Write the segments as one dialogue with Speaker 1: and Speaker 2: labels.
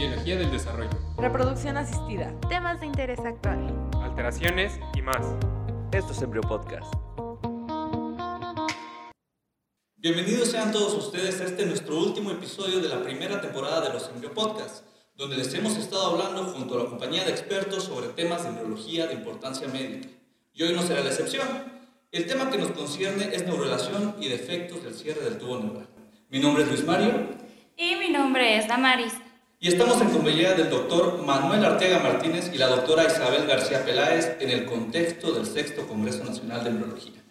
Speaker 1: biología del desarrollo,
Speaker 2: reproducción asistida,
Speaker 3: temas de interés actual,
Speaker 1: alteraciones y más.
Speaker 4: Esto es Embryo Podcast.
Speaker 5: Bienvenidos sean todos ustedes a este nuestro último episodio de la primera temporada de los Embryo Podcast, donde les hemos estado hablando junto a la compañía de expertos sobre temas de embriología de importancia médica. Y hoy no será la excepción. El tema que nos concierne es neurolación y defectos del cierre del tubo neural. Mi nombre es Luis Mario.
Speaker 6: Y mi nombre es Damaris.
Speaker 5: Y estamos en compañía del doctor Manuel Arteaga Martínez y la doctora Isabel García Peláez en el contexto del Sexto Congreso Nacional de Embriología.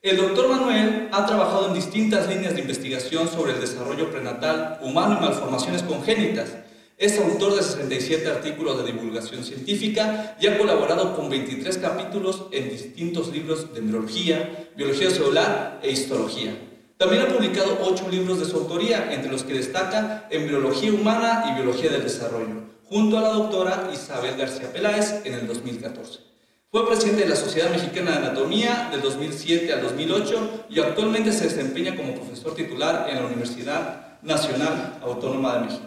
Speaker 5: El doctor Manuel ha trabajado en distintas líneas de investigación sobre el desarrollo prenatal humano y malformaciones congénitas. Es autor de 67 artículos de divulgación científica y ha colaborado con 23 capítulos en distintos libros de embriología, biología celular e histología. También ha publicado ocho libros de su autoría, entre los que destaca Embriología Humana y Biología del Desarrollo, junto a la doctora Isabel García Peláez en el 2014. Fue presidente de la Sociedad Mexicana de Anatomía del 2007 al 2008 y actualmente se desempeña como profesor titular en la Universidad Nacional Autónoma de México.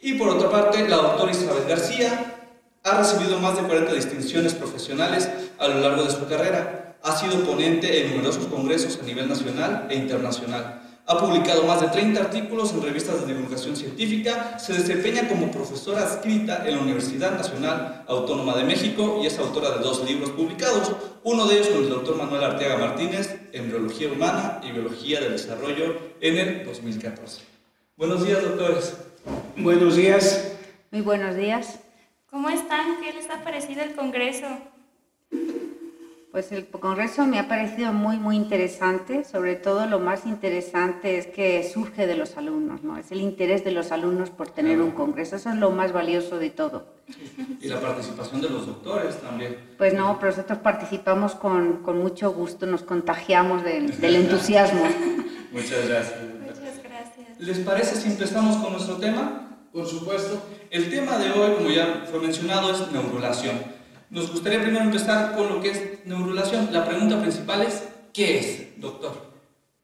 Speaker 5: Y por otra parte, la doctora Isabel García ha recibido más de 40 distinciones profesionales a lo largo de su carrera, ha sido ponente en numerosos congresos a nivel nacional e internacional. Ha publicado más de 30 artículos en revistas de divulgación científica, se desempeña como profesora adscrita en la Universidad Nacional Autónoma de México y es autora de dos libros publicados, uno de ellos con el doctor Manuel Arteaga Martínez, Embriología Humana y Biología del Desarrollo, en el 2014. Buenos días, doctores.
Speaker 7: Buenos días.
Speaker 3: Muy buenos días.
Speaker 6: ¿Cómo están? ¿Qué les ha parecido el Congreso?
Speaker 3: Pues el Congreso me ha parecido muy, muy interesante. Sobre todo lo más interesante es que surge de los alumnos, ¿no? Es el interés de los alumnos por tener un Congreso. Eso es lo más valioso de todo.
Speaker 5: Y la participación de los doctores también.
Speaker 3: Pues no, pero nosotros participamos con, con mucho gusto, nos contagiamos del, del entusiasmo.
Speaker 5: Muchas gracias.
Speaker 6: Muchas gracias.
Speaker 5: ¿Les parece si empezamos con nuestro tema?
Speaker 7: Por supuesto.
Speaker 5: El tema de hoy, como ya fue mencionado, es neurulación. Nos gustaría primero empezar con lo que es neurulación. La pregunta principal es, ¿qué es, doctor?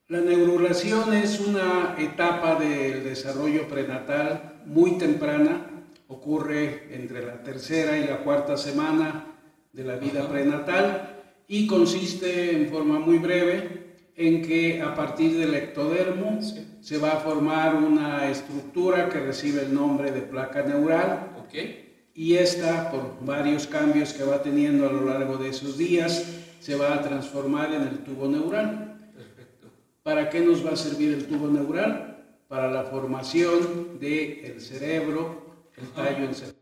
Speaker 7: La neurulación es una etapa del desarrollo prenatal muy temprana, ocurre entre la tercera y la cuarta semana de la vida prenatal y consiste en forma muy breve en que a partir del ectodermo se va a formar una estructura que recibe el nombre de placa neural.
Speaker 5: Okay
Speaker 7: y esta, por varios cambios que va teniendo a lo largo de esos días, se va a transformar en el tubo neural.
Speaker 5: Perfecto.
Speaker 7: ¿Para qué nos va a servir el tubo neural? Para la formación del el cerebro, el tallo encefálico.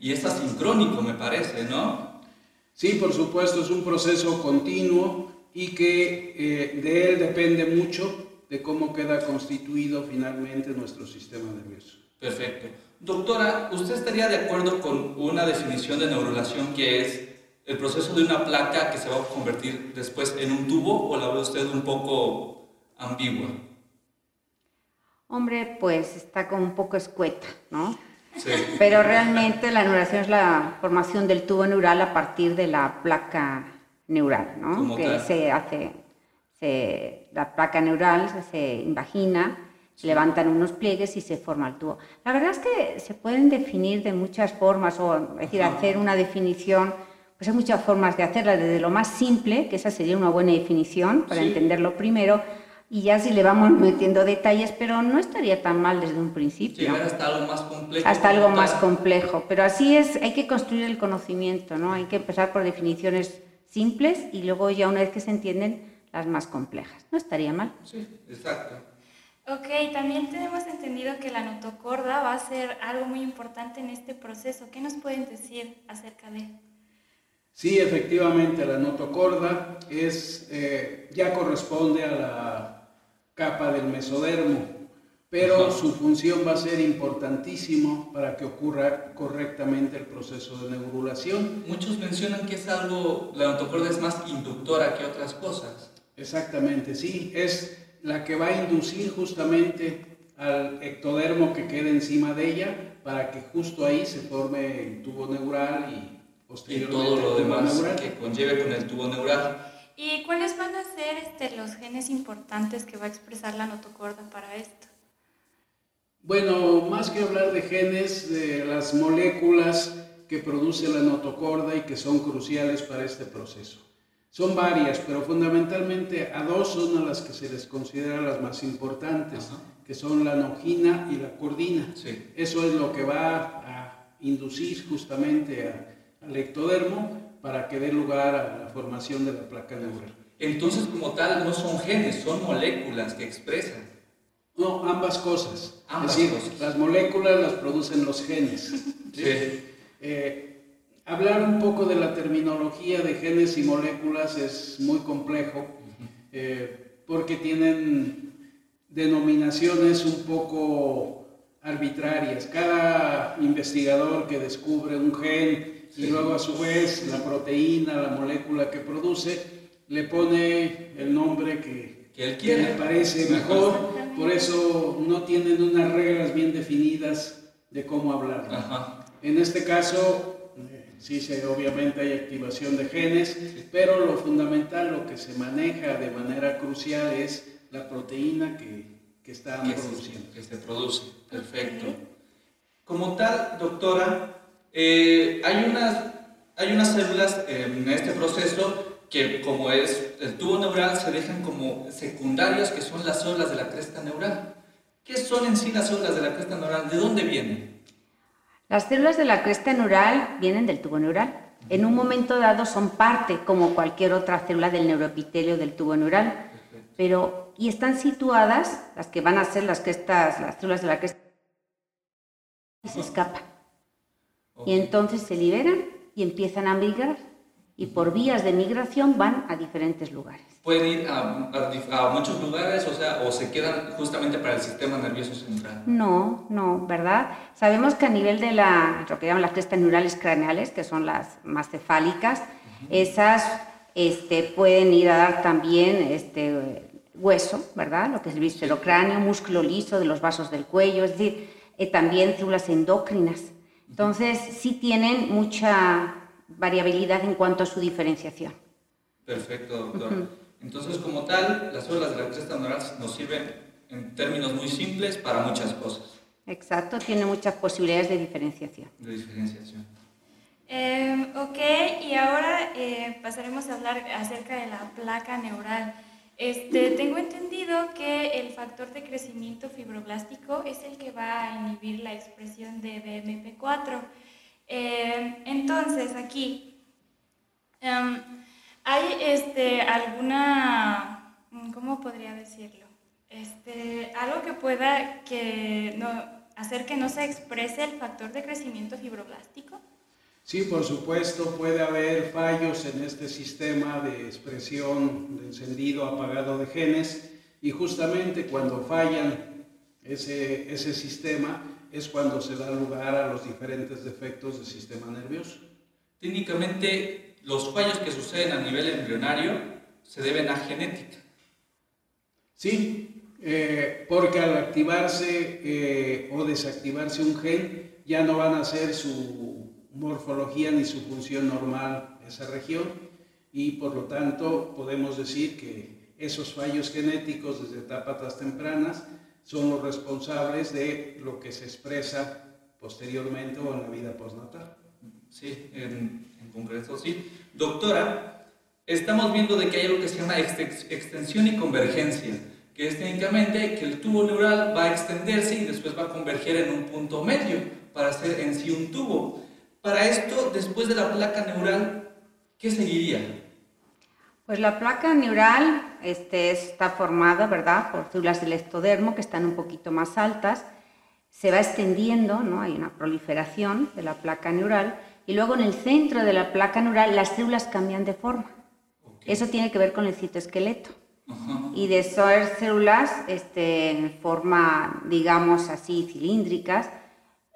Speaker 5: Y es asincrónico, me parece, ¿no?
Speaker 7: Sí, por supuesto, es un proceso continuo y que eh, de él depende mucho de cómo queda constituido finalmente nuestro sistema nervioso.
Speaker 5: Perfecto. Doctora, ¿usted estaría de acuerdo con una definición de neurulación que es el proceso de una placa que se va a convertir después en un tubo o la ve usted un poco ambigua?
Speaker 3: Hombre, pues está como un poco escueta, ¿no?
Speaker 5: Sí.
Speaker 3: Pero realmente la neurulación es la formación del tubo neural a partir de la placa neural, ¿no?
Speaker 5: Como
Speaker 3: que
Speaker 5: tal.
Speaker 3: se hace se, la placa neural se invagina, se levantan unos pliegues y se forma el tubo. La verdad es que se pueden definir de muchas formas, o es decir,
Speaker 5: Ajá.
Speaker 3: hacer una definición, pues hay muchas formas de hacerla, desde lo más simple, que esa sería una buena definición para
Speaker 5: Sí.
Speaker 3: entenderlo primero, y ya si le vamos metiendo detalles, pero no estaría tan mal desde un principio.
Speaker 5: Llegar hasta algo más complejo.
Speaker 3: Hasta algo más complejo, pero así es, hay que construir el conocimiento, ¿no? Hay que empezar por definiciones simples y luego ya una vez que se entienden las más complejas. No estaría mal.
Speaker 5: Sí, exacto.
Speaker 6: Ok, también tenemos entendido que la notocorda va a ser algo muy importante en este proceso. ¿Qué nos pueden decir acerca de?
Speaker 7: Sí, efectivamente, la notocorda es, eh, ya corresponde a la capa del mesodermo, pero
Speaker 5: Ajá.
Speaker 7: su función va a ser importantísimo para que ocurra correctamente el proceso de neurulación.
Speaker 5: Muchos mencionan que es algo, la notocorda es más inductora que otras cosas.
Speaker 7: Exactamente, sí, es la que va a inducir justamente al ectodermo que quede encima de ella para que justo ahí se forme el tubo neural y
Speaker 5: Y
Speaker 7: posteriormente
Speaker 5: todo lo
Speaker 7: el tubo
Speaker 5: demás
Speaker 7: neural.
Speaker 5: que conlleve con el tubo neural.
Speaker 6: ¿Y cuáles van a ser este, los genes importantes que va a expresar la notocorda para esto?
Speaker 7: Bueno, más que hablar de genes, de las moléculas que produce la notocorda y que son cruciales para este proceso. Son varias, pero fundamentalmente a dos son a las que se les considera las más importantes, que son la nogina y la cordina. Eso es lo que va a inducir justamente al ectodermo para que dé lugar a la formación de la placa neural.
Speaker 5: Entonces, como tal, no son genes, son moléculas que expresan.
Speaker 7: No, ambas cosas. es decir, las moléculas las producen los genes.
Speaker 5: Sí.
Speaker 7: Eh, Hablar un poco de la terminología de genes y moléculas es muy complejo eh, porque tienen denominaciones un poco arbitrarias. Cada investigador que descubre un gen y luego a su vez la proteína, la molécula que produce, le pone el nombre que,
Speaker 5: que
Speaker 7: le parece mejor. Por eso no tienen unas reglas bien definidas de cómo hablar. En este caso, Sí, sí, obviamente hay activación de genes, pero lo fundamental, lo que se maneja de manera crucial es la proteína que, que está produciendo.
Speaker 5: que se produce, perfecto. Como tal, doctora, eh, hay, unas, hay unas células en este proceso que como es el tubo neural se dejan como secundarias que son las células de la cresta neural. ¿Qué son en sí las células de la cresta neural? ¿De dónde vienen?
Speaker 3: Las células de la cresta neural vienen del tubo neural. En un momento dado son parte, como cualquier otra célula del neuroepitelio del tubo neural, pero y están situadas, las que van a ser las crestas, las células de la cresta y se escapan. Y entonces se liberan y empiezan a migrar y por vías de migración van a diferentes lugares.
Speaker 5: ¿Pueden ir a, muchos lugares o, sea, o se quedan justamente para el sistema nervioso central?
Speaker 3: No, no, ¿verdad? Sabemos que a nivel de la, lo que llaman las crestas neurales craneales, que son las más cefálicas, esas este, pueden ir a dar también este, hueso, ¿verdad? Lo que es el viscerocráneo, músculo liso de los vasos del cuello, es decir, eh, también células endócrinas. Entonces, sí tienen mucha variabilidad en cuanto a su diferenciación.
Speaker 5: Perfecto, doctor. Entonces, como tal, las células de la cresta neural nos sirven en términos muy simples para muchas cosas.
Speaker 3: Exacto, tiene muchas posibilidades de diferenciación.
Speaker 5: De diferenciación.
Speaker 6: Em, ok, y ahora eh, pasaremos a hablar acerca de la placa neural. Este, tengo entendido que el factor de crecimiento fibroblástico es el que va a inhibir la expresión de BMP4. Eh, entonces, aquí, em, ¿hay este, alguna, cómo podría decirlo? Este, algo que pueda que no, hacer que no se exprese el factor de crecimiento fibroblástico?
Speaker 7: Sí, por supuesto, puede haber fallos en este sistema de expresión de encendido, apagado de genes y justamente cuando fallan ese, ese sistema, es cuando se da lugar a los diferentes defectos del sistema nervioso.
Speaker 5: Técnicamente, los fallos que suceden a nivel embrionario se deben a genética.
Speaker 7: Sí, eh, porque al activarse eh, o desactivarse un gen, ya no van a ser su morfología ni su función normal esa región y por lo tanto podemos decir que esos fallos genéticos desde etapas tempranas son los responsables de lo que se expresa posteriormente o en la vida postnatal.
Speaker 5: Sí, en, concreto sí. Doctora, estamos viendo de que hay algo que se llama extensión y convergencia, que es técnicamente que el tubo neural va a extenderse y después va a converger en un punto medio para hacer en sí un tubo. Para esto, después de la placa neural, ¿qué seguiría?
Speaker 3: Pues la placa neural este, está formada, ¿verdad?, por células del ectodermo que están un poquito más altas, se va extendiendo, ¿no? Hay una proliferación de la placa neural y luego en el centro de la placa neural las células cambian de forma. Eso tiene que ver con el citoesqueleto. Y de esas células este, en forma, digamos así, cilíndricas,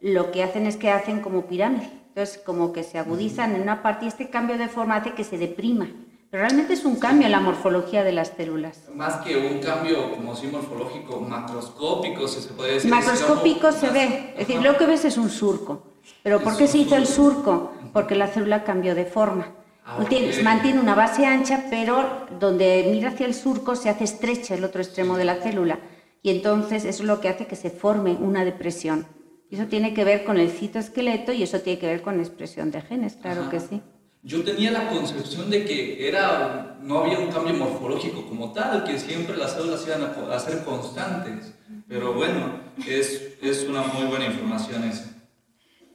Speaker 3: lo que hacen es que hacen como pirámide. Entonces, como que se agudizan en una parte y este cambio de forma hace que se deprima realmente es un cambio en la morfología de las células.
Speaker 5: Más que un cambio, como si morfológico, macroscópico, si se puede decir.
Speaker 3: Macroscópico se ve, es decir, lo que ves es un surco. ¿Pero por qué se hizo el surco? Porque la célula cambió de forma.
Speaker 5: Ah,
Speaker 3: mantiene una base ancha, pero donde mira hacia el surco se hace estrecha el otro extremo de la célula. Y entonces eso es lo que hace que se forme una depresión. Eso tiene que ver con el citoesqueleto y eso tiene que ver con expresión de genes, claro
Speaker 5: Ajá.
Speaker 3: que sí.
Speaker 5: Yo tenía la concepción de que era, no había un cambio morfológico como tal, que siempre las células iban a, a ser constantes. Pero bueno, es, es una muy buena información esa.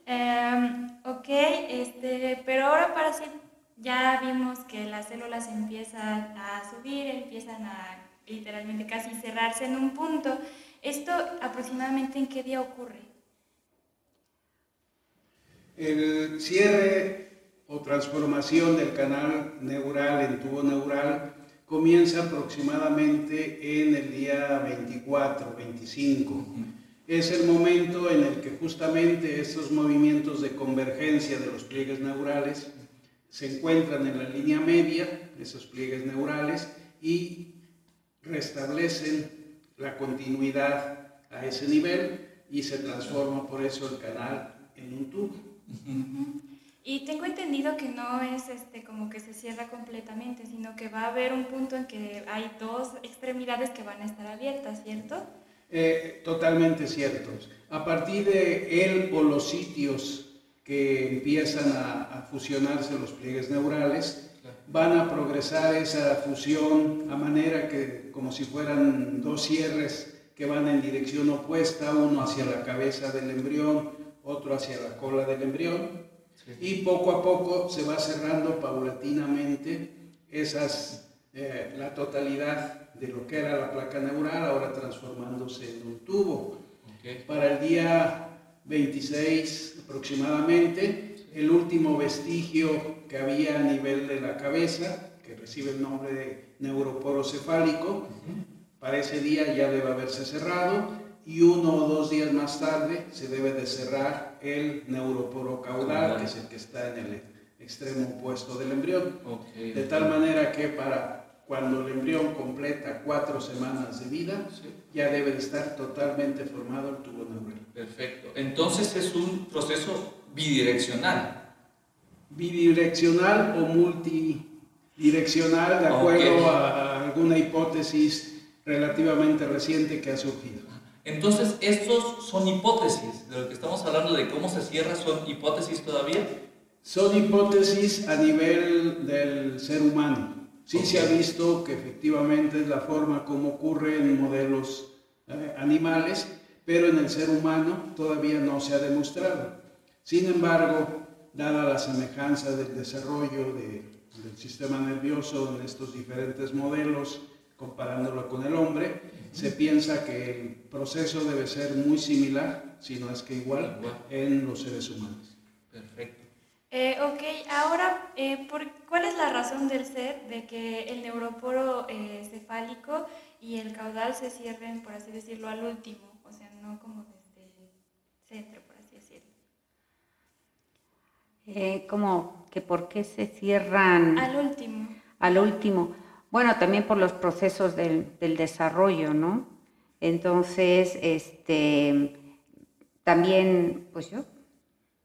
Speaker 6: Em, ok, este, pero ahora para sí ya vimos que las células empiezan a subir, empiezan a literalmente casi cerrarse en un punto. ¿Esto aproximadamente en qué día ocurre?
Speaker 7: El cierre o transformación del canal neural en tubo neural comienza aproximadamente en el día 24, 25. Es el momento en el que justamente estos movimientos de convergencia de los pliegues neurales se encuentran en la línea media, esos pliegues neurales, y restablecen la continuidad a ese nivel y se transforma por eso el canal en un tubo.
Speaker 6: Y tengo entendido que no es este, como que se cierra completamente, sino que va a haber un punto en que hay dos extremidades que van a estar abiertas, ¿cierto?
Speaker 7: Eh, totalmente cierto. A partir de él o los sitios que empiezan a, a fusionarse los pliegues neurales, van a progresar esa fusión a manera que como si fueran dos cierres que van en dirección opuesta, uno hacia la cabeza del embrión, otro hacia la cola del embrión, y poco a poco se va cerrando paulatinamente esas, eh, la totalidad de lo que era la placa neural, ahora transformándose en un tubo. Para el día 26 aproximadamente, el último vestigio que había a nivel de la cabeza, que recibe el nombre de neuroporo cefálico, para ese día ya debe haberse cerrado y uno o dos días más tarde se debe de cerrar el neuroporo caudal, que es el que está en el extremo opuesto del embrión. De tal manera que para cuando el embrión completa cuatro semanas de vida,
Speaker 5: Sí.
Speaker 7: ya debe de estar totalmente formado el tubo neural.
Speaker 5: Perfecto. Entonces es un proceso bidireccional.
Speaker 7: Bidireccional o multidireccional, de acuerdo a alguna hipótesis relativamente reciente que ha surgido.
Speaker 5: Entonces, estos son hipótesis. De lo que estamos hablando de cómo se cierra, son hipótesis todavía.
Speaker 7: Son hipótesis a nivel del ser humano. Sí se ha visto que efectivamente es la forma como ocurre en modelos eh, animales, pero en el ser humano todavía no se ha demostrado. Sin embargo, dada la semejanza del desarrollo de- del sistema nervioso en estos diferentes modelos, comparándolo con el hombre, se piensa que el proceso debe ser muy similar, si no es que igual, en los seres humanos.
Speaker 5: Perfecto.
Speaker 6: Eh, ok, ahora, eh, ¿por, ¿cuál es la razón del ser de que el neuroporo eh, cefálico y el caudal se cierren, por así decirlo, al último? O sea, no como desde el centro, por así decirlo.
Speaker 3: Eh, como que por qué se cierran
Speaker 6: Al último.
Speaker 3: al último. Bueno, también por los procesos del, del desarrollo, ¿no? Entonces, este, también, pues yo.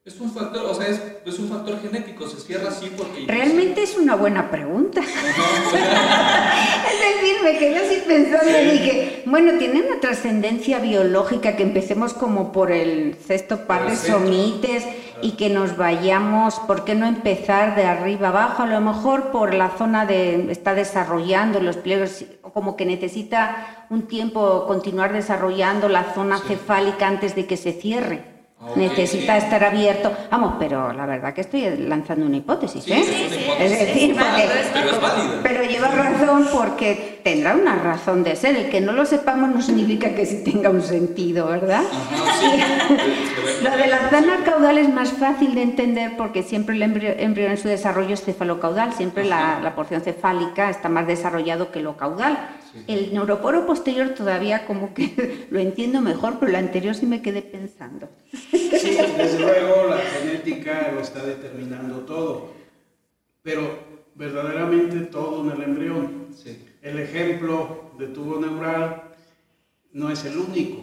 Speaker 5: Es un factor, o sea, es, es un factor genético. Se cierra así porque.
Speaker 3: Realmente es una buena pregunta. Es decir, me quedé así pensando y dije, bueno, tiene una trascendencia biológica que empecemos como por el sexto par de somites y que nos vayamos, ¿por qué no empezar de arriba abajo? A lo mejor por la zona de, está desarrollando los pliegues, como que necesita un tiempo continuar desarrollando la zona
Speaker 5: Sí.
Speaker 3: cefálica antes de que se cierre.
Speaker 5: Ah,
Speaker 3: necesita estar abierto. Vamos, pero la verdad que estoy lanzando una hipótesis,
Speaker 5: Sí,
Speaker 3: ¿eh?
Speaker 6: sí.
Speaker 3: Es decir, porque-
Speaker 5: Pero es
Speaker 3: pero lleva razón porque tendrá una razón de ser. El que no lo sepamos no significa que sí tenga un sentido, ¿verdad? Lo de la zona caudal es más fácil de entender porque siempre el embrión en su desarrollo es cefalocaudal, siempre la, porción cefálica está más desarrollado que lo caudal. El neuroporo posterior todavía como que lo entiendo mejor, pero lo anterior sí me quedé pensando.
Speaker 7: Sí, desde luego la genética lo está determinando todo, pero verdaderamente todo en el embrión.
Speaker 5: Sí.
Speaker 7: El ejemplo de tubo neural no es el único.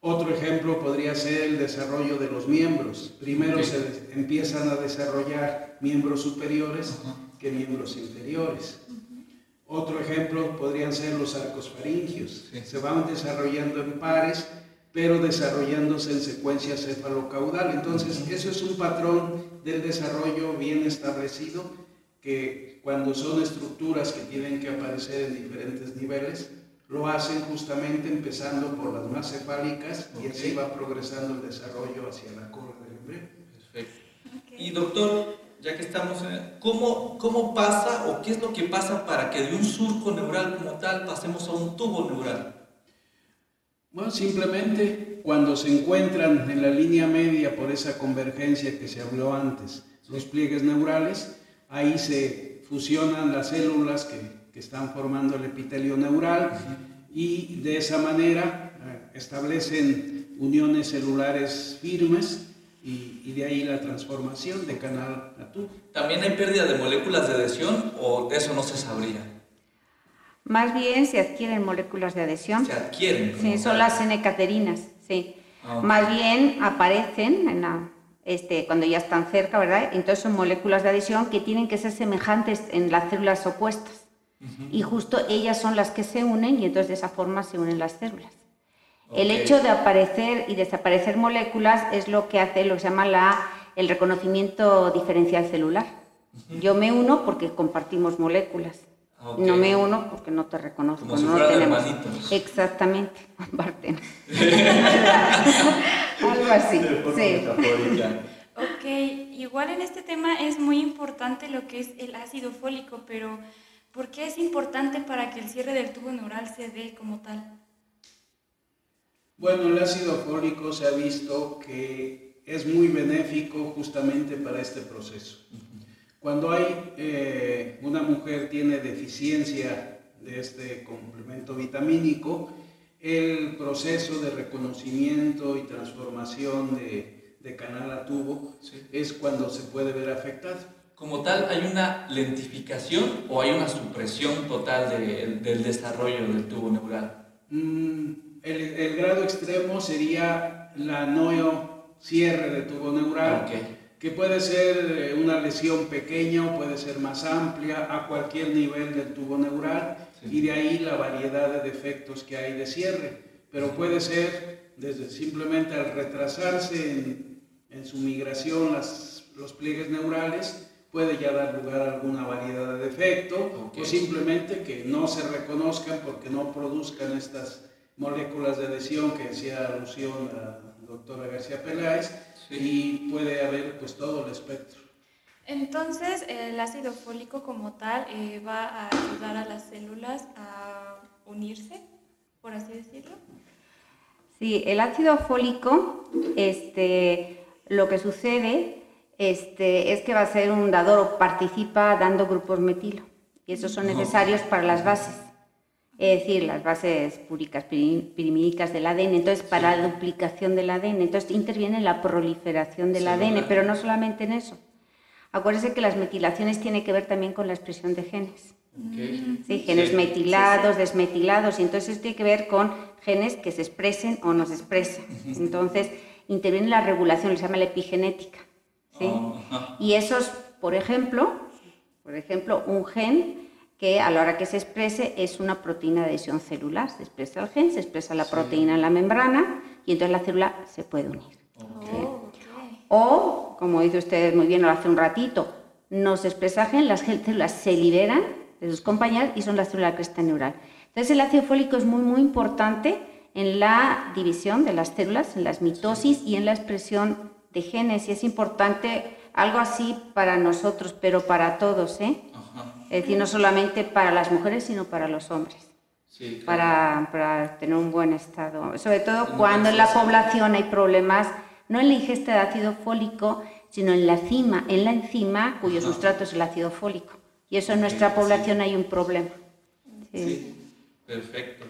Speaker 7: Otro ejemplo podría ser el desarrollo de los miembros. Primero se empiezan a desarrollar miembros superiores que miembros inferiores. Otro ejemplo podrían ser los arcos faringios. Se van desarrollando en pares, pero desarrollándose en secuencia cefalocaudal. Entonces, eso es un patrón del desarrollo bien establecido que cuando son estructuras que tienen que aparecer en diferentes niveles, lo hacen justamente empezando por las más cefálicas y así va progresando el desarrollo hacia la cola del embrión.
Speaker 5: Perfecto. Y doctor, ya que estamos en... ¿cómo, ¿Cómo pasa o qué es lo que pasa para que de un surco neural como tal pasemos a un tubo neural?
Speaker 7: Bueno, simplemente cuando se encuentran en la línea media por esa convergencia que se habló antes, los pliegues neurales, ahí se fusionan las células que que están formando el epitelio neural y de esa manera eh, establecen uniones celulares firmes y, de ahí la transformación de canal a tubo.
Speaker 5: ¿También hay pérdida de moléculas de adhesión o eso no se sabría?
Speaker 3: Más bien se adquieren moléculas de adhesión.
Speaker 5: Se adquieren.
Speaker 3: Sí, son las N-caterinas, sí. Ah, Más bien aparecen en la, este, cuando ya están cerca, ¿verdad? Entonces son moléculas de adhesión que tienen que ser semejantes en las células opuestas. Y justo ellas son las que se unen y entonces de esa forma se unen las células. El hecho de aparecer y desaparecer moléculas es lo que hace lo que se llama la, el reconocimiento diferencial celular. Yo me uno porque compartimos moléculas. No me uno porque no te reconozco.
Speaker 5: Como si
Speaker 3: no
Speaker 5: tenemos.
Speaker 3: Exactamente, comparten. Algo así. Sí.
Speaker 6: Ok, igual en este tema es muy importante lo que es el ácido fólico, pero ¿Por qué es importante para que el cierre del tubo neural se dé como tal?
Speaker 7: Bueno, el ácido fólico se ha visto que es muy benéfico justamente para este proceso. Cuando hay eh, una mujer tiene deficiencia de este complemento vitamínico, el proceso de reconocimiento y transformación de, de canal a tubo es cuando se puede ver afectado.
Speaker 5: Como tal, ¿hay una lentificación o hay una supresión total del desarrollo del tubo neural?
Speaker 7: Mm, el, grado extremo sería la no cierre del tubo neural, que puede ser eh, una lesión pequeña o puede ser más amplia a cualquier nivel del tubo neural y de ahí la variedad de defectos que hay de cierre. Pero puede ser desde simplemente al retrasarse en, en su migración las, los pliegues neurales, puede ya dar lugar a alguna variedad de defecto o simplemente que no se reconozcan porque no produzcan estas moléculas de adhesión que hacía alusión la doctora García Peláez y puede haber pues todo el espectro.
Speaker 6: Entonces el ácido fólico como tal eh, va a ayudar a las células a unirse, por así decirlo.
Speaker 3: Sí, el ácido fólico, este, lo que sucede este, es que va a ser un dador o participa dando grupos metilo. Y esos son necesarios para las bases. Es decir, las bases púricas pirimídicas del ADN. Entonces, para la duplicación del ADN. Entonces, interviene en la proliferación del ADN, pero no solamente en eso. Acuérdense que las metilaciones tienen que ver también con la expresión de genes. Sí, genes metilados, desmetilados, y entonces tiene que ver con genes que se expresen o no se expresan. Entonces, interviene en la regulación, se llama la epigenética. Y esos, por ejemplo, por ejemplo, un gen que a la hora que se exprese es una proteína de adhesión celular. Se expresa el gen, se expresa la proteína en la membrana y entonces la célula se puede unir. O, como dice usted muy bien hace un ratito, no se expresa gen, las células se liberan de sus compañeras y son la célula cresta neural. Entonces el ácido fólico es muy, muy importante en la división de las células, en las mitosis y en la expresión de genes y es importante algo así para nosotros, pero para todos, ¿eh? Es decir, no solamente para las mujeres, sino para los hombres. para, para, tener un buen estado. Sobre todo cuando en la población hay problemas, no en la ingesta de ácido fólico, sino en la enzima, en la enzima cuyo sustrato es el ácido fólico. Y eso en nuestra población hay un problema.
Speaker 5: sí, perfecto.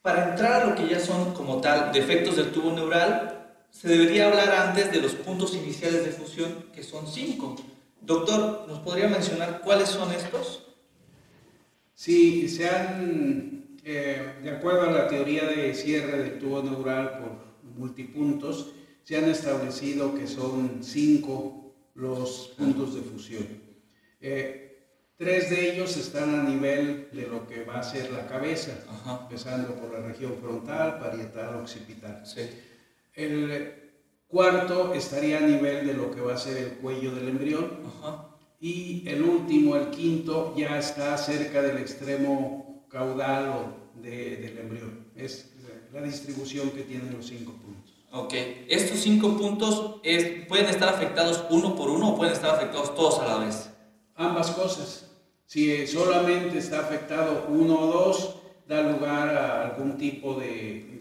Speaker 5: Para entrar a lo que ya son como tal defectos del tubo neural, se debería hablar antes de los puntos iniciales de fusión, que son cinco. Doctor, ¿nos podría mencionar cuáles son estos?
Speaker 7: Sí, se han eh, de acuerdo a la teoría de cierre del tubo neural por multipuntos, se han establecido que son cinco los puntos de fusión. Eh, tres de ellos están a nivel de lo que va a ser la cabeza, empezando por la región frontal, parietal, occipital. El cuarto estaría a nivel de lo que va a ser el cuello del embrión. Y el último, el quinto, ya está cerca del extremo caudal o del embrión. Es la distribución que tienen los cinco puntos.
Speaker 5: Ok, estos cinco puntos pueden estar afectados uno por uno o pueden estar afectados todos a la vez.
Speaker 7: Ambas cosas. Si solamente está afectado uno o dos, da lugar a algún tipo de, de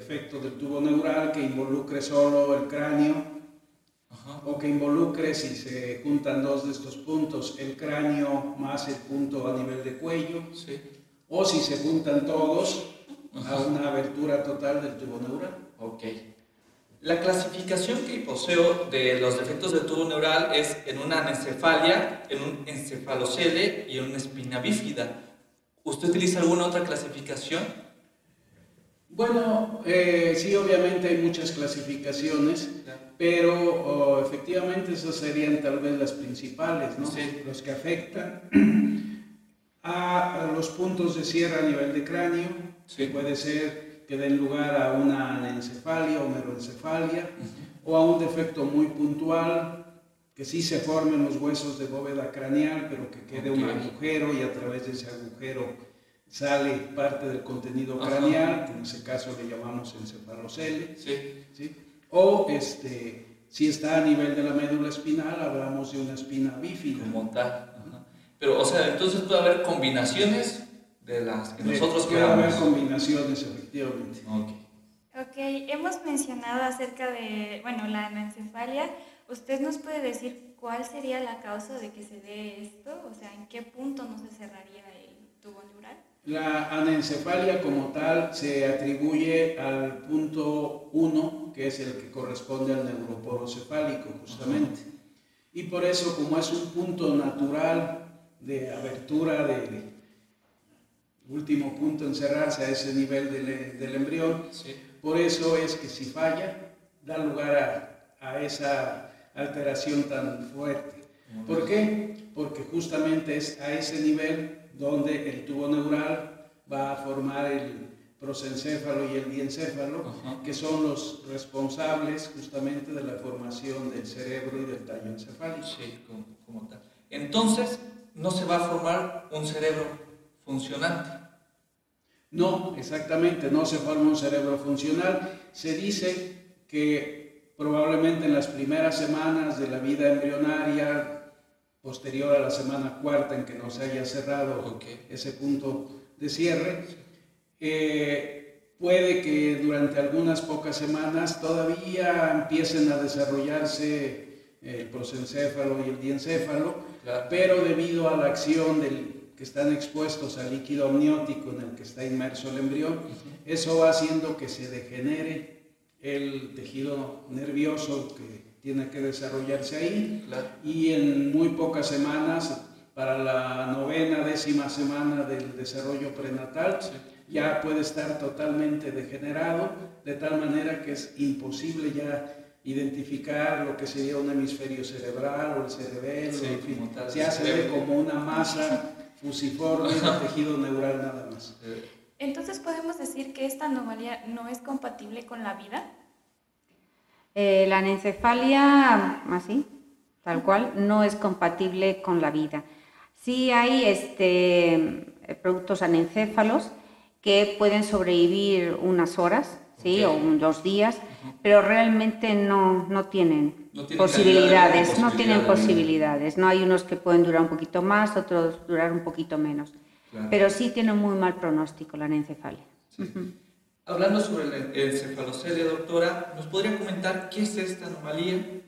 Speaker 7: defecto del tubo neural que involucre solo el cráneo o que involucre, si se juntan dos de estos puntos, el cráneo más el punto a nivel de cuello, o si se juntan todos, a una abertura total del tubo neural.
Speaker 5: Ok. La clasificación que poseo de los defectos del tubo neural es en una anencefalia, en un encefalocele y en una espina bífida. ¿Usted utiliza alguna otra clasificación?
Speaker 7: Bueno, eh, sí, obviamente hay muchas clasificaciones, pero oh, efectivamente esas serían tal vez las principales, ¿no? Los que afectan a, los puntos de cierre a nivel de cráneo, que puede ser que den lugar a una anencefalia o meroencefalia, o a un defecto muy puntual, que sí se formen los huesos de bóveda craneal, pero que quede un agujero y a través de ese agujero sale parte del contenido craneal, que en ese caso le llamamos encefalocele, sí. ¿sí? o este, si está a nivel de la médula espinal, hablamos de una espina bífida.
Speaker 5: Como tal. Pero, o sea, entonces puede haber combinaciones de las que nosotros
Speaker 7: Puede haber combinaciones, efectivamente.
Speaker 6: Ok, okay. hemos mencionado acerca de, bueno, la anencefalia. ¿Usted nos puede decir cuál sería la causa de que se dé esto? O sea, ¿en qué punto no se cerraría el tubo neural?
Speaker 7: La anencefalia como tal se atribuye al punto 1, que es el que corresponde al neuroporo cefálico justamente. Y por eso, como es un punto natural de abertura del último punto en cerrarse a ese nivel del, embrión, por eso es que si falla, da lugar a, a esa alteración tan fuerte. ¿Por qué? Porque justamente es a ese nivel donde el tubo neural va a formar el prosencéfalo y el diencéfalo, que son los responsables justamente de la formación del cerebro y del tallo encefálico.
Speaker 5: Sí, como, tal. Entonces, no se va a formar un cerebro funcionante.
Speaker 7: No, exactamente, no se forma un cerebro funcional. Se dice que probablemente en las primeras semanas de la vida embrionaria, posterior a la semana cuarta en que no se haya cerrado ese punto de cierre. Eh, puede que durante algunas pocas semanas todavía empiecen a desarrollarse el prosencéfalo y el diencéfalo, pero debido a la acción del, que están expuestos al líquido amniótico en el que está inmerso el embrión, eso va haciendo que se degenere el tejido nervioso que tiene que desarrollarse ahí. Y en muy pocas semanas, para la novena, décima semana del desarrollo prenatal, ya puede estar totalmente degenerado, de tal manera que es imposible ya identificar lo que sería un hemisferio cerebral o el cerebelo, en fin, ya se ve como una masa fusiforme de tejido neural nada más.
Speaker 6: Entonces podemos decir que esta anomalía no es compatible con la vida.
Speaker 3: Eh, la anencefalia, así, tal cual, no es compatible con la vida. Sí hay este, productos anencéfalos que pueden sobrevivir unas horas, ¿sí? o dos días, pero realmente no, no tienen, posibilidades, no tienen posibilidades. No hay unos que pueden durar un poquito más, otros durar un poquito menos. Pero sí tiene un muy mal pronóstico la anencefalia.
Speaker 5: Hablando sobre el encefalocele, doctora, ¿nos podría comentar qué es esta anomalía?
Speaker 3: En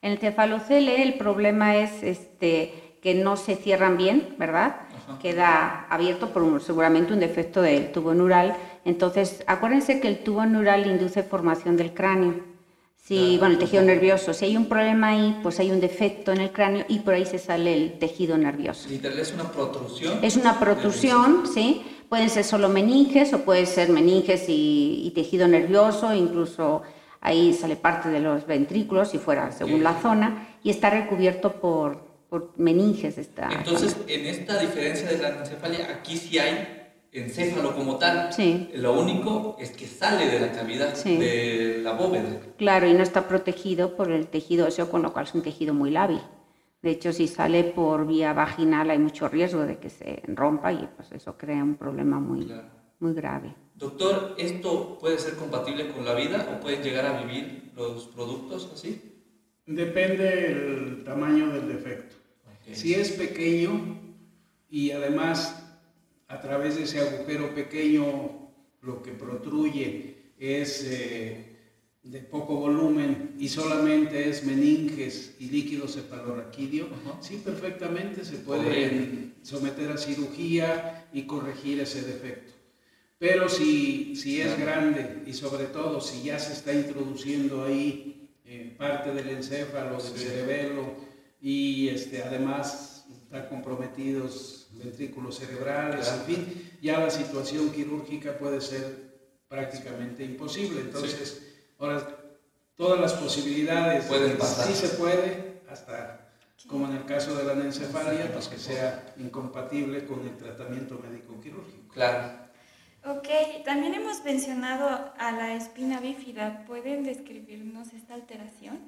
Speaker 3: el encefalocele el problema es este, que no se cierran bien, ¿verdad? Queda abierto por seguramente un defecto del tubo neural. Entonces, acuérdense que el tubo neural induce formación del cráneo. Si, bueno, el tejido nervioso. Si hay un problema ahí, pues hay un defecto en el cráneo y por ahí se sale el tejido nervioso.
Speaker 5: ¿Es una protrusión?
Speaker 3: Es una protrusión, sí pueden ser solo meninges o puede ser meninges y, y tejido nervioso, incluso ahí sale parte de los ventrículos si fuera según la zona y está recubierto por, por meninges. Esta,
Speaker 5: Entonces, en esta diferencia de la encefalia, aquí sí hay encéfalo como tal.
Speaker 3: Sí.
Speaker 5: Lo único es que sale de la cavidad
Speaker 3: Sí.
Speaker 5: de la bóveda.
Speaker 3: Claro, y no está protegido por el tejido óseo, con lo cual es un tejido muy lábil. De hecho, si sale por vía vaginal hay mucho riesgo de que se rompa y pues eso crea un problema muy,
Speaker 5: Claro.
Speaker 3: muy grave.
Speaker 5: Doctor, ¿esto puede ser compatible con la vida o pueden llegar a vivir los productos así?
Speaker 7: Depende el tamaño del defecto. Si es pequeño y además a través de ese agujero pequeño lo que protruye es eh, de poco volumen y solamente es meninges y líquido cefalorraquídeo,
Speaker 5: Ajá.
Speaker 7: sí perfectamente se puede someter a cirugía y corregir ese defecto. Pero si, si es grande y sobre todo si ya se está introduciendo ahí eh, parte del encéfalo, del
Speaker 5: Sí.
Speaker 7: cerebelo y este, además están comprometidos ventrículos cerebrales,
Speaker 5: Claro.
Speaker 7: en fin, ya la situación quirúrgica puede ser prácticamente imposible. Entonces, ahora todas las posibilidades,
Speaker 5: Pueden pasar.
Speaker 7: sí se puede, hasta como en el caso de la anencefalia, pues que sea incompatible con el tratamiento médico quirúrgico.
Speaker 5: Claro.
Speaker 6: Ok, también hemos mencionado a la espina bífida. ¿Pueden describirnos esta alteración?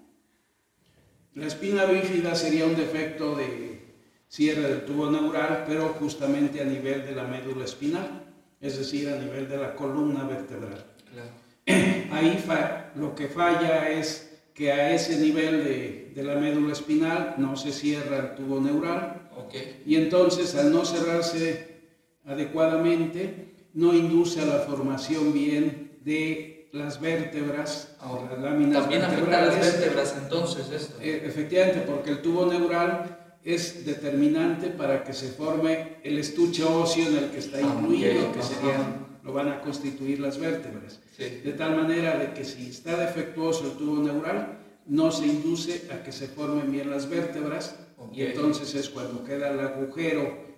Speaker 7: La espina bífida sería un defecto de cierre del tubo neural, pero justamente a nivel de la médula espinal, es decir, a nivel de la columna vertebral. Ahí lo que falla es que a ese nivel de, de la médula espinal no se cierra el tubo neural.
Speaker 5: Ok.
Speaker 7: y entonces al no cerrarse adecuadamente no induce a la formación bien de las vértebras o las láminas
Speaker 5: También afecta a las vértebras entonces esto.
Speaker 7: Eh, efectivamente, porque el tubo neural es determinante para que se forme el estuche óseo en el que está
Speaker 5: Ah,
Speaker 7: incluido, que serían, lo van a constituir las vértebras.
Speaker 5: Sí.
Speaker 7: De tal manera de que si está defectuoso el tubo neural, no se induce a que se formen bien las vértebras y entonces es cuando queda el agujero,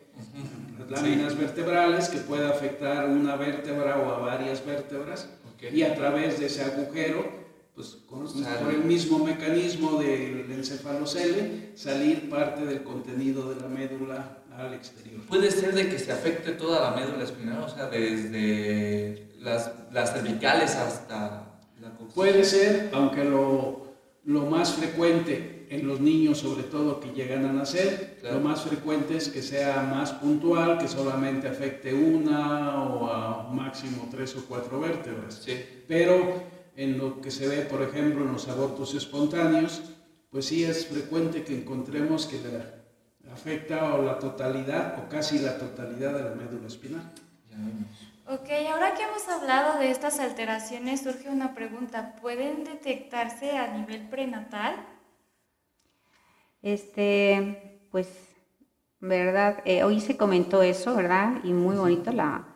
Speaker 7: las láminas vertebrales, que puede afectar una vértebra o a varias vértebras y a través de ese agujero, pues con- por el mismo mecanismo del encefalocele, salir parte del contenido de la médula al exterior.
Speaker 5: Puede ser de que se afecte toda la médula espinal, o sea, desde las, las cervicales hasta la coxis.
Speaker 7: Puede ser, aunque lo, lo más frecuente en los niños, sobre todo que llegan a nacer,
Speaker 5: Claro.
Speaker 7: lo más frecuente es que sea más puntual, que solamente afecte una o a máximo tres o cuatro vértebras.
Speaker 5: Sí.
Speaker 7: Pero en lo que se ve, por ejemplo, en los abortos espontáneos, pues sí es frecuente que encontremos que la- afecta o la totalidad o casi la totalidad de la médula espinal.
Speaker 6: Ok, ahora que hemos hablado de estas alteraciones, surge una pregunta. ¿Pueden detectarse a nivel prenatal?
Speaker 3: Este, pues, verdad, Eh, hoy se comentó eso, ¿verdad? Y muy bonito la,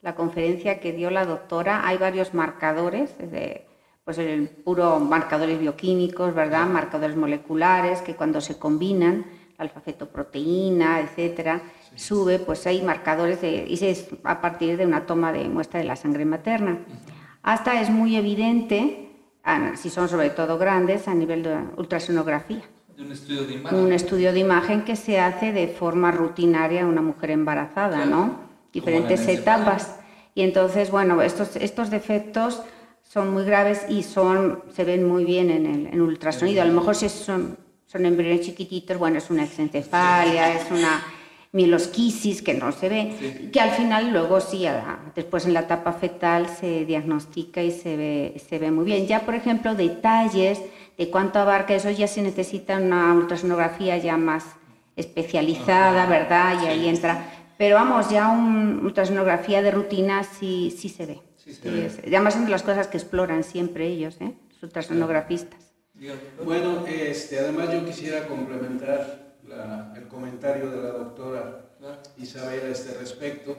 Speaker 3: la conferencia que dio la doctora. Hay varios marcadores, desde, pues el puro marcadores bioquímicos, ¿verdad? Marcadores moleculares que cuando se combinan, alfa-fetoproteína, etcétera, sube, pues hay marcadores de, y es a partir de una toma de muestra de la sangre materna. Hasta es muy evidente, ah, si son sobre todo grandes, a nivel de ultrasonografía
Speaker 5: De un estudio de imagen.
Speaker 3: un estudio de imagen que se hace de forma rutinaria a una mujer embarazada,
Speaker 5: Claro,
Speaker 3: ¿no? Diferentes etapas. Y entonces, bueno, estos, estos defectos son muy graves y son, se ven muy bien en el en ultrasonido. A lo mejor si son, son embriones chiquititos, bueno, es una exencefalia, es una mielosquisis que no se ve,
Speaker 5: Sí.
Speaker 3: que al final luego sí, después en la etapa fetal se diagnostica y se ve, se ve muy bien. Ya, por ejemplo, detalles de cuánto abarca eso, ya se necesita una ultrasonografía ya más especializada, ¿verdad? Y ahí entra. Pero vamos, ya una ultrasonografía de rutina sí, sí se ve.
Speaker 5: Sí se
Speaker 3: Sí,
Speaker 5: ve.
Speaker 3: es- y además son de las cosas que exploran siempre ellos, ¿eh? Los ultrasonografistas.
Speaker 7: Bueno, este, además yo quisiera complementar la- el comentario de la doctora. Isabel a este respecto,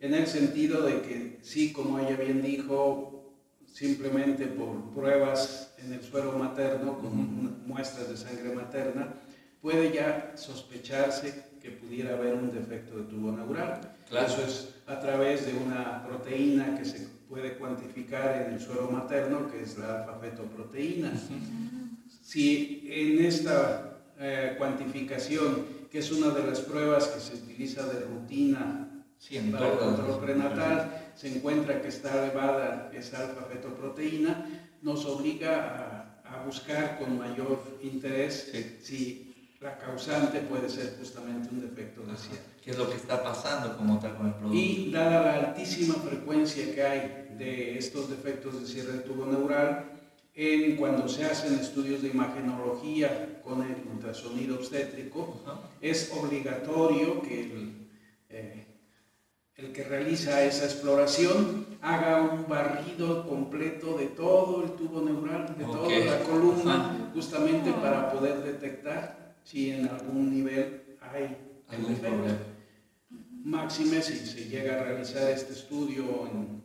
Speaker 7: en el sentido de que sí, como ella bien dijo, simplemente por pruebas en el suelo materno, con muestras de sangre materna, puede ya sospecharse que pudiera haber un defecto de tubo neural.
Speaker 5: Claro.
Speaker 7: Eso es a través de una proteína que se puede cuantificar en el suero materno, que es la alfa-fetoproteína. Si en esta eh, cuantificación, que es una de las pruebas que se utiliza de rutina
Speaker 5: Sí,
Speaker 7: para el control prenatal, se encuentra que está elevada esa alfa-fetoproteína, nos obliga a, a buscar con mayor interés
Speaker 5: Sí.
Speaker 7: si la causante puede ser justamente un defecto de cierre.
Speaker 5: ¿Qué es lo que está pasando como tal con el producto?
Speaker 7: Y dada la altísima frecuencia que hay de estos defectos de cierre de tubo neural, en cuando se hacen estudios de imagenología con el ultrasonido obstétrico, es obligatorio que el, eh, el que realiza esa exploración haga un barrido completo de todo el tubo neural, de toda la columna, justamente para poder detectar si en algún nivel hay
Speaker 5: Algún problema.
Speaker 7: Máxime si se llega a realizar este estudio en,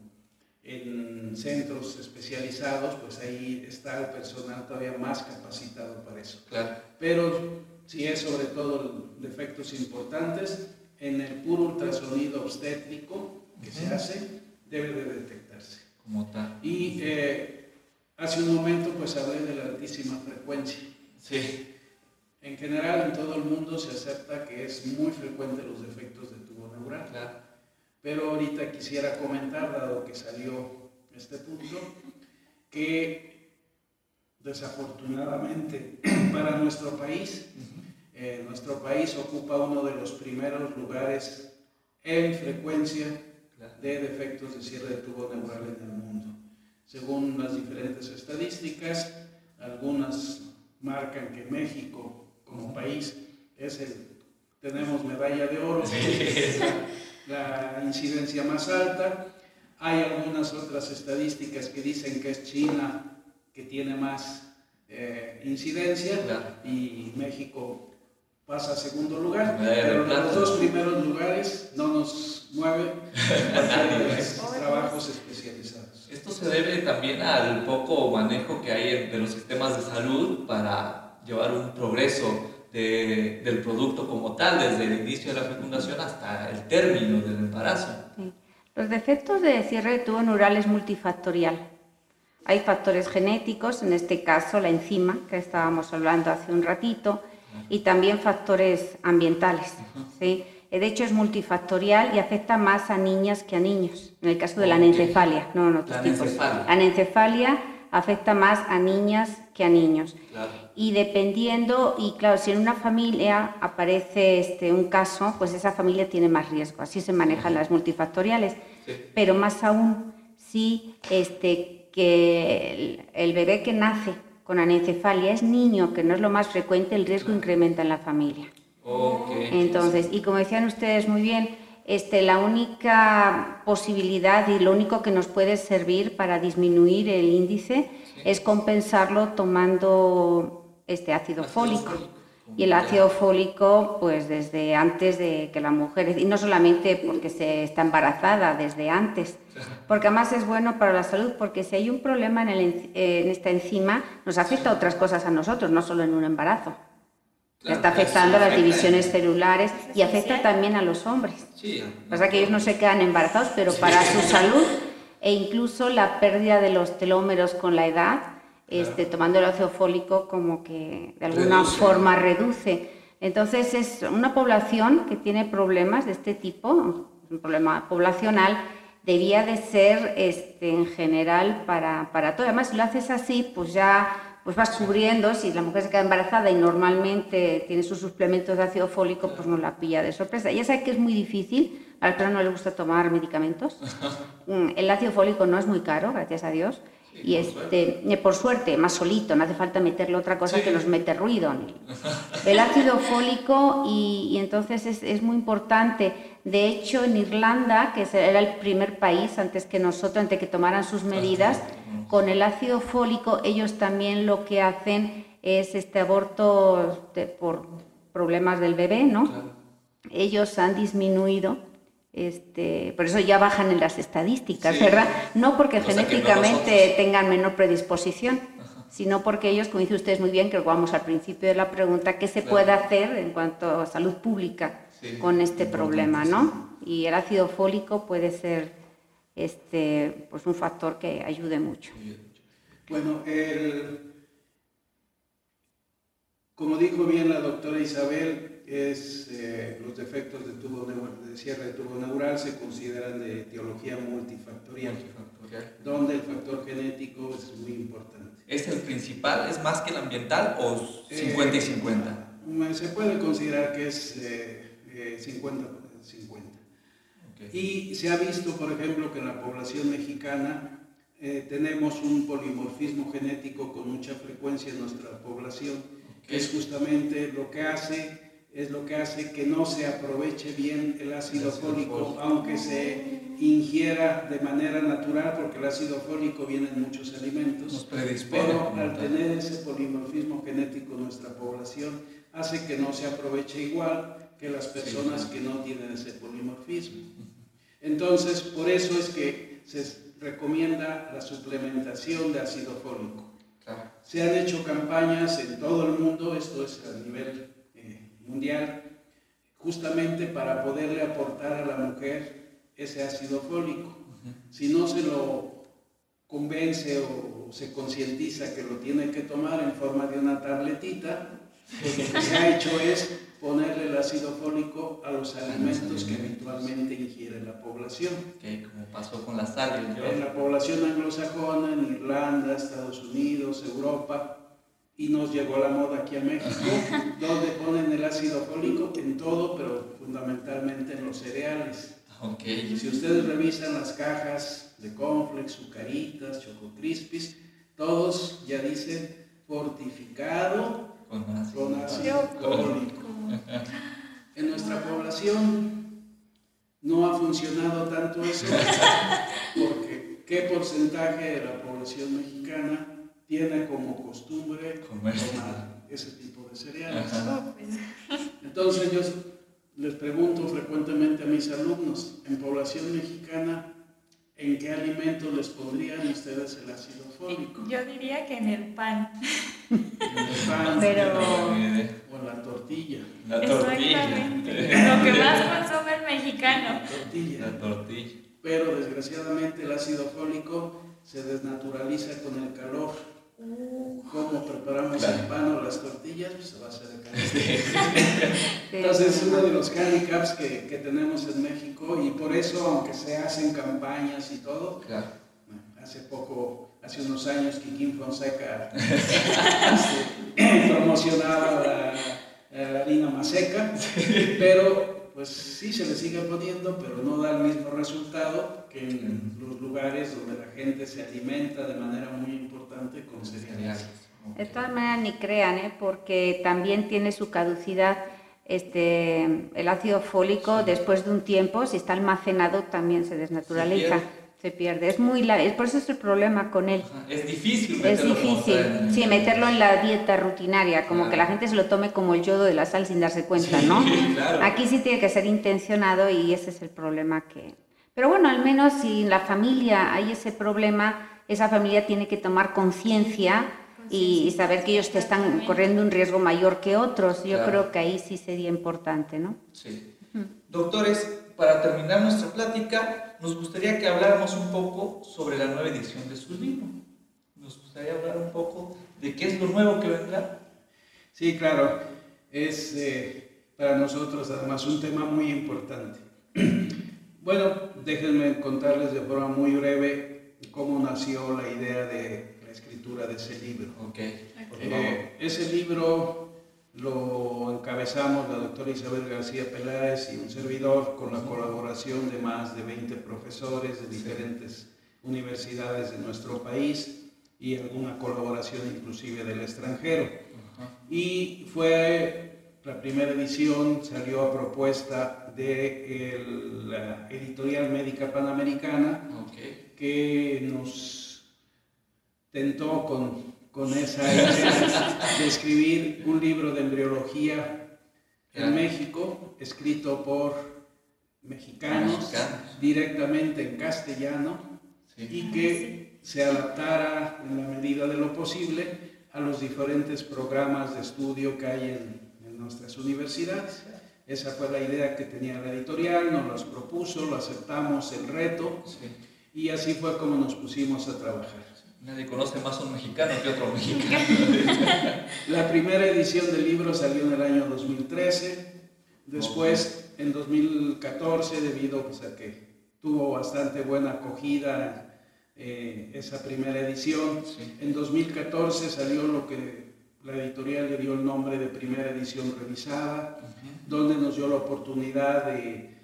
Speaker 7: en centros especializados, pues ahí está el personal todavía más capacitado para eso.
Speaker 5: Claro.
Speaker 7: Pero si es sobre todo defectos importantes, en el puro ultrasonido obstétrico que se hace, debe de detectarse.
Speaker 5: Como tal.
Speaker 7: Y eh, hace un momento pues hablé de la altísima frecuencia.
Speaker 5: Sí.
Speaker 7: En general en todo el mundo se acepta que es muy frecuente los defectos de tubo neural.
Speaker 5: Claro.
Speaker 7: Pero ahorita quisiera comentar, dado que salió este punto, que desafortunadamente para nuestro país, eh, nuestro país ocupa uno de los primeros lugares en frecuencia de defectos de cierre de tubo neural en el mundo. Según las diferentes estadísticas, algunas marcan que México como país es el, tenemos medalla de oro, es la, la incidencia más alta. Hay algunas otras estadísticas que dicen que es China que tiene más eh, incidencia
Speaker 5: Claro.
Speaker 7: y México pasa a segundo lugar, pero
Speaker 5: plata.
Speaker 7: los dos primeros lugares no nos mueve los trabajos especializados.
Speaker 5: Esto se debe también al poco manejo que hay de los sistemas de salud para llevar un progreso de- del producto como tal, desde el inicio de la fecundación hasta el término del embarazo.
Speaker 3: Sí. Los defectos de cierre de tubo neural es multifactorial. Hay factores genéticos, en este caso la enzima, que estábamos hablando hace un ratito, y también factores ambientales. ¿sí? De hecho, es multifactorial y afecta más a niñas que a niños, en el caso de la anencefalia, no tipos.
Speaker 5: anencefalia.
Speaker 3: La anencefalia afecta más a niñas que a niños.
Speaker 5: Claro.
Speaker 3: Y dependiendo, y claro, si en una familia aparece este, un caso, pues esa familia tiene más riesgo. Así se manejan las multifactoriales.
Speaker 5: Sí.
Speaker 3: Pero más aún, si este, que el, el bebé que nace con anencefalia es niño, que no es lo más frecuente, el riesgo incrementa en la familia.
Speaker 5: Ok.
Speaker 3: Entonces, y como decían ustedes muy bien, este, la única posibilidad y lo único que nos puede servir para disminuir el índice es compensarlo tomando este ácido,
Speaker 5: Ácido
Speaker 3: fólico.
Speaker 5: fólico.
Speaker 3: Y el ácido fólico, pues desde antes de que la mujer, y no solamente porque se está embarazada, desde antes, porque además es bueno para la salud, porque si hay un problema en, el en- en esta enzima, nos afecta a otras cosas a nosotros, no solo en un embarazo.
Speaker 5: Claro,
Speaker 3: está
Speaker 5: claro,
Speaker 3: afectando
Speaker 5: sí,
Speaker 3: a las divisiones celulares y afecta también a los hombres.
Speaker 5: Sí.
Speaker 3: Pasa que ellos no se quedan embarazados, pero para su salud e incluso la pérdida de los telómeros con la edad, este, tomando el ácido fólico como que de alguna
Speaker 5: Reduce.
Speaker 3: forma reduce. Entonces es una población que tiene problemas de este tipo, un problema poblacional, debía de ser este, en general para, para todo. Además, si lo haces así, pues ya pues vas cubriendo, si la mujer se queda embarazada y normalmente tiene sus suplementos de ácido fólico, pues no la pilla de sorpresa. Ya sabe que es muy difícil, a las personas no les gusta tomar medicamentos. Mm, El ácido fólico no es muy caro, gracias a Dios. Y este, eh, por suerte, más solito, no hace falta meterle otra cosa
Speaker 5: Sí.
Speaker 3: que nos mete ruido. El ácido fólico y, y entonces es, es muy importante. De hecho, en Irlanda, que era el primer país antes que nosotros, antes que tomaran sus medidas, con el ácido fólico ellos también lo que hacen es este aborto de- por problemas del bebé, ¿no?
Speaker 5: Claro.
Speaker 3: ellos han disminuido, este, por eso ya bajan en las estadísticas,
Speaker 5: Sí.
Speaker 3: ¿verdad? No porque
Speaker 5: O no
Speaker 3: genéticamente tengan menor predisposición, sino porque ellos, como dice ustedes muy bien, que vamos al principio de la pregunta, ¿qué se
Speaker 5: Claro.
Speaker 3: puede hacer en cuanto a salud pública con este problema, ¿no? Y el ácido fólico puede ser este, pues un factor que ayude mucho.
Speaker 7: Bueno, como dijo bien la doctora Isabel, es, eh, los defectos de, tubo de cierre de tubo neural se consideran de etiología multifactorial, donde el factor genético es muy importante.
Speaker 5: ¿Es el principal? ¿Es más que el ambiental o 50 y 50?
Speaker 7: Eh, se puede considerar que es 50 eh, 50. Y se ha visto, por ejemplo, que en la población mexicana tenemos un polimorfismo genético con mucha frecuencia en nuestra población, que es justamente lo que hace es lo que hace que no se aproveche bien el ácido fólico, aunque se ingiera de manera natural, porque el ácido fólico viene en muchos alimentos, pero al tener ese polimorfismo genético en nuestra población, hace que no se aproveche igual que las personas que no tienen ese polimorfismo. Entonces, por eso es que se recomienda la suplementación de ácido fólico. Se han hecho campañas en todo el mundo, esto es a nivel mundial, justamente para poderle aportar a la mujer ese ácido fólico. Si no se lo convence o se concientiza que lo tiene que tomar en forma de una tabletita, pues lo que se ha hecho es ponerle el ácido fólico a los alimentos que habitualmente ingiere la población.
Speaker 5: como pasó con la sal.
Speaker 7: En la población anglosajona, en Irlanda, Estados Unidos, Europa, y nos llegó la moda aquí a México, donde ponen el ácido fólico en todo, pero fundamentalmente en los cereales.
Speaker 5: Okay.
Speaker 7: Si ustedes revisan las cajas de Conflex, Sucaritas, Choco Crispis, todos ya dicen fortificado con ácido, fólico. En nuestra población no ha funcionado tanto eso, porque ¿qué porcentaje de la población mexicana tiene como costumbre tomar ese tipo de cereales. Pues. Entonces yo les pregunto frecuentemente a mis alumnos, en población mexicana, ¿en qué alimento les pondrían ustedes el ácido fólico?
Speaker 6: Yo diría que en el pan.
Speaker 7: En el pan,
Speaker 3: pero...
Speaker 7: o en la tortilla.
Speaker 5: La tortilla.
Speaker 6: Lo que más consume el mexicano.
Speaker 7: La tortilla.
Speaker 5: La tortilla.
Speaker 7: Pero desgraciadamente el ácido fólico se desnaturaliza con el calor cómo preparamos el pan o las tortillas, pues se va a hacer acá. Entonces, uno de los handicaps que, que, tenemos en México, y por eso, aunque se hacen campañas y todo, hace poco, hace unos años, Kikín Fonseca este, promocionaba la, la harina maseca, pero pues sí se le sigue poniendo, pero no da el mismo resultado en los lugares donde la gente se alimenta de manera muy importante con cereales.
Speaker 3: De todas maneras, ni crean, ¿eh? porque también tiene su caducidad este, el ácido fólico después de un tiempo, si está almacenado, también se desnaturaliza se pierde. Es muy es por eso es el problema con él.
Speaker 5: Es difícil
Speaker 3: meterlo. Es difícil, sí, meterlo en la dieta rutinaria, como que la gente se lo tome como el yodo de la sal sin darse cuenta, ¿no? Aquí sí tiene que ser intencionado y ese es el problema que... Pero bueno, al menos si en la familia hay ese problema, esa familia tiene que tomar conciencia y, saber que ellos te están corriendo un riesgo mayor que otros. Yo creo que ahí sí sería importante, ¿no?
Speaker 5: Sí. Doctores, para terminar nuestra plática, nos gustaría que habláramos un poco sobre la nueva edición de su libro. Nos gustaría hablar un poco de qué es lo nuevo que vendrá.
Speaker 7: Sí, claro. Es eh, para nosotros además un tema muy importante. Bueno, déjenme contarles de forma muy breve cómo nació la idea de la escritura de ese libro.
Speaker 5: Okay.
Speaker 7: Eh, ese libro lo encabezamos la doctora Isabel García Peláez y un servidor con la colaboración de más de 20 profesores de diferentes universidades de nuestro país y alguna colaboración inclusive del extranjero. Y fue la primera edición, salió a propuesta de la editorial médica panamericana que nos tentó con con esa idea de escribir un libro de embriología en México, escrito por mexicanos, directamente en castellano, y que se adaptara en la medida de lo posible a los diferentes programas de estudio que hay en, nuestras universidades. Esa fue la idea que tenía la editorial, nos las propuso, lo aceptamos el reto y así fue como nos pusimos a trabajar.
Speaker 5: Nadie conoce más a un mexicano que otro mexicano.
Speaker 7: la primera edición del libro salió en el año 2013, después en 2014 debido pues, a que tuvo bastante buena acogida eh, esa primera edición. En 2014 salió lo que la editorial le dio el nombre de primera edición revisada, donde nos dio la oportunidad de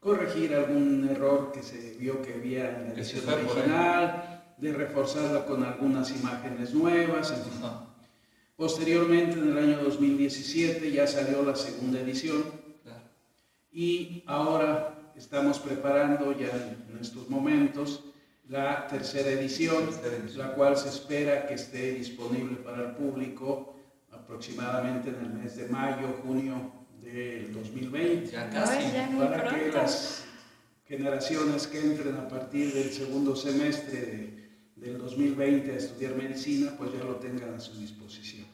Speaker 7: corregir algún error que se vio que había en la edición original, de reforzarla con algunas imágenes nuevas. Posteriormente, en el año 2017, ya salió la segunda edición. Y ahora estamos preparando ya en estos momentos la tercera edición, la cual se espera que esté disponible para el público aproximadamente en el mes de mayo, junio del 2020.
Speaker 5: Ya casi.
Speaker 7: para que las generaciones que entren a partir del segundo semestre del 2020 a estudiar medicina, pues ya lo tengan a su disposición.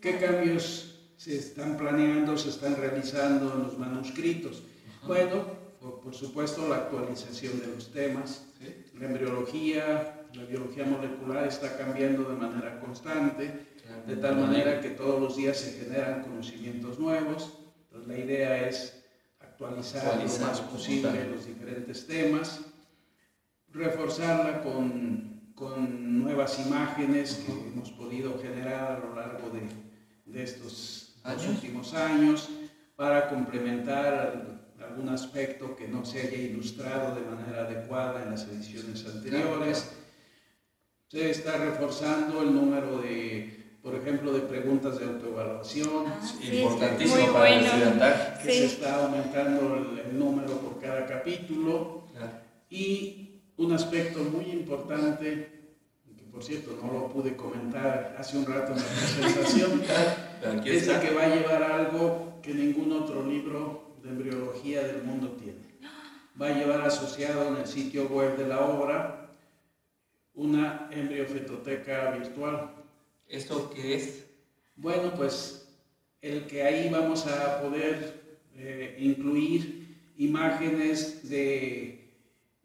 Speaker 7: ¿Qué cambios se están planeando, se están realizando en los manuscritos? Bueno, por, supuesto, la actualización de los temas. La embriología, la biología molecular está cambiando de manera constante, de tal manera que todos los días se generan conocimientos nuevos. La idea es actualizar, lo más posible los diferentes temas, reforzarla con, con nuevas imágenes que hemos podido generar a lo largo de, de estos últimos años para complementar algún aspecto que no se haya ilustrado de manera adecuada en las ediciones anteriores. Se está reforzando el número de, por ejemplo, de preguntas de autoevaluación.
Speaker 6: Ah,
Speaker 5: Importantísimo para el estudiantal.
Speaker 7: Que se está aumentando el, número por cada capítulo. Y un aspecto muy importante, que por cierto no lo pude comentar hace un rato en la presentación, es que va a llevar algo que ningún otro libro de embriología del mundo tiene. Va a llevar asociado en el sitio web de la obra una embriofetoteca virtual.
Speaker 5: ¿Esto qué es?
Speaker 7: Bueno, pues el que ahí vamos a poder eh, incluir imágenes de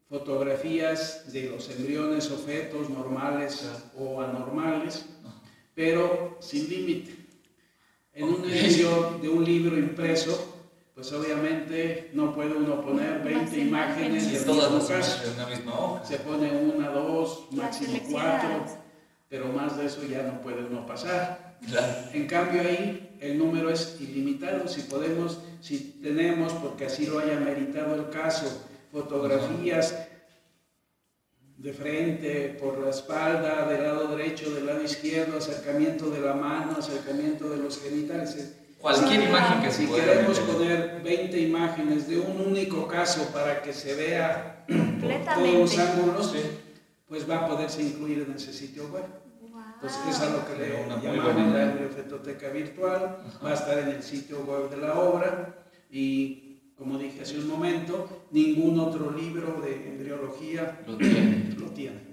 Speaker 7: fotografías de los embriones o fetos normales o anormales, pero sin límite. En una edición de un libro impreso pues obviamente no puede uno poner 20 imágenes
Speaker 5: en todas las en una misma hoja.
Speaker 7: Se pone una, dos, máximo cuatro, pero más de eso ya no puede uno pasar. En cambio ahí el número es ilimitado, si podemos, si tenemos, porque así lo haya meritado el caso, fotografías de frente, por la espalda, del lado derecho, del lado izquierdo, acercamiento de la mano, acercamiento de los genitales,
Speaker 5: Cualquier imagen que se
Speaker 7: Si queremos poner 20 imágenes de un único caso para que se vea todos los ángulos, pues va a poderse incluir en ese sitio web. Entonces, eso es lo que le llamamos la embriofetoteca virtual, va a estar en el sitio web de la obra y, como dije hace un momento, ningún otro libro de embriología
Speaker 5: lo tiene.
Speaker 7: Lo tiene.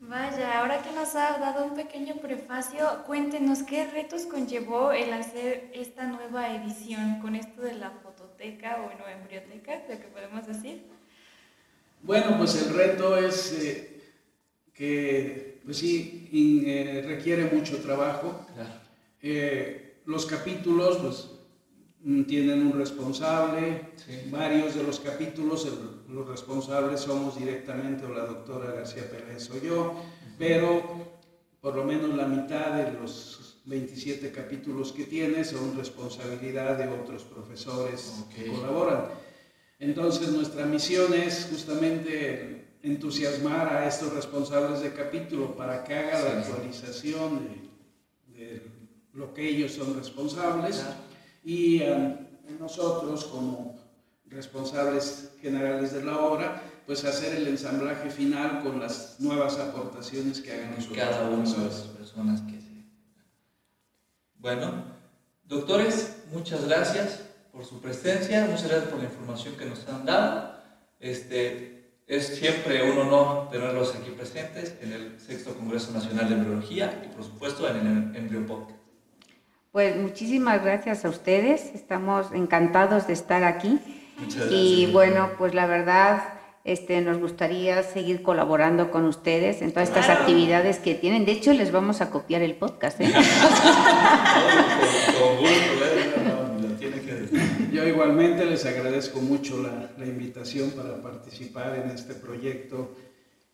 Speaker 6: Vaya, ahora que nos ha dado un pequeño prefacio, cuéntenos qué retos conllevó el hacer esta nueva edición con esto de la fototeca o bueno, embrioteca, lo que podemos decir.
Speaker 7: Bueno, pues el reto es eh, que, pues sí, eh, requiere mucho trabajo. Eh, los capítulos, pues Mm, tienen un responsable, varios de los capítulos, los responsables somos directamente o la doctora García Pérez o yo, pero por lo menos la mitad de los 27 capítulos que tiene son responsabilidad de otros profesores que colaboran. Entonces nuestra misión es justamente entusiasmar a estos responsables de capítulo para que haga la actualización de, lo que ellos son responsables. Y um, nosotros como responsables generales de la obra, pues hacer el ensamblaje final con las nuevas aportaciones que hagan
Speaker 5: cada una de las personas que se... Bueno, doctores, muchas gracias por su presencia, muchas gracias por la información que nos han dado. Este, es siempre un honor tenerlos aquí presentes en el Sexto Congreso Nacional de Embriología y por supuesto en el Embryo Podcast.
Speaker 3: Pues muchísimas gracias a ustedes, estamos encantados de estar aquí.
Speaker 5: Muchas
Speaker 3: Y
Speaker 5: gracias.
Speaker 3: bueno, pues la verdad, este, nos gustaría seguir colaborando con ustedes en todas estas
Speaker 6: Claro.
Speaker 3: actividades que tienen. De hecho, les vamos a copiar el podcast. ¿eh?
Speaker 5: Con, con gusto, ¿eh? No, no, lo tiene que decir.
Speaker 7: Yo igualmente les agradezco mucho la, la invitación para participar en este proyecto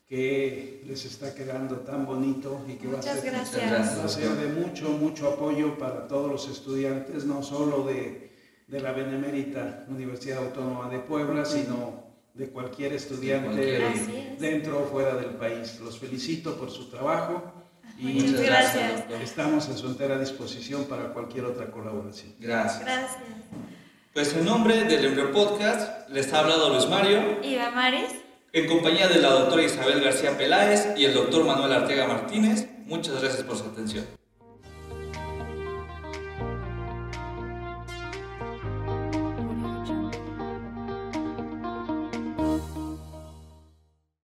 Speaker 7: que les está quedando tan bonito y que va a ser,
Speaker 6: gracias.
Speaker 7: va a ser de mucho, mucho apoyo para todos los estudiantes, no solo de, de la Benemérita Universidad Autónoma de Puebla, sino de cualquier estudiante dentro o fuera del país. Los felicito por su trabajo y
Speaker 6: Muchas gracias.
Speaker 5: doctor.
Speaker 7: estamos a su entera disposición para cualquier otra colaboración.
Speaker 5: Gracias.
Speaker 6: Gracias.
Speaker 5: Pues en nombre del Embryo Podcast les ha hablado Luis Mario,
Speaker 6: ¿Y Damaris?
Speaker 5: en compañía de la doctora Isabel García Peláez y el doctor Manuel Arteaga Martínez. Muchas gracias por su atención.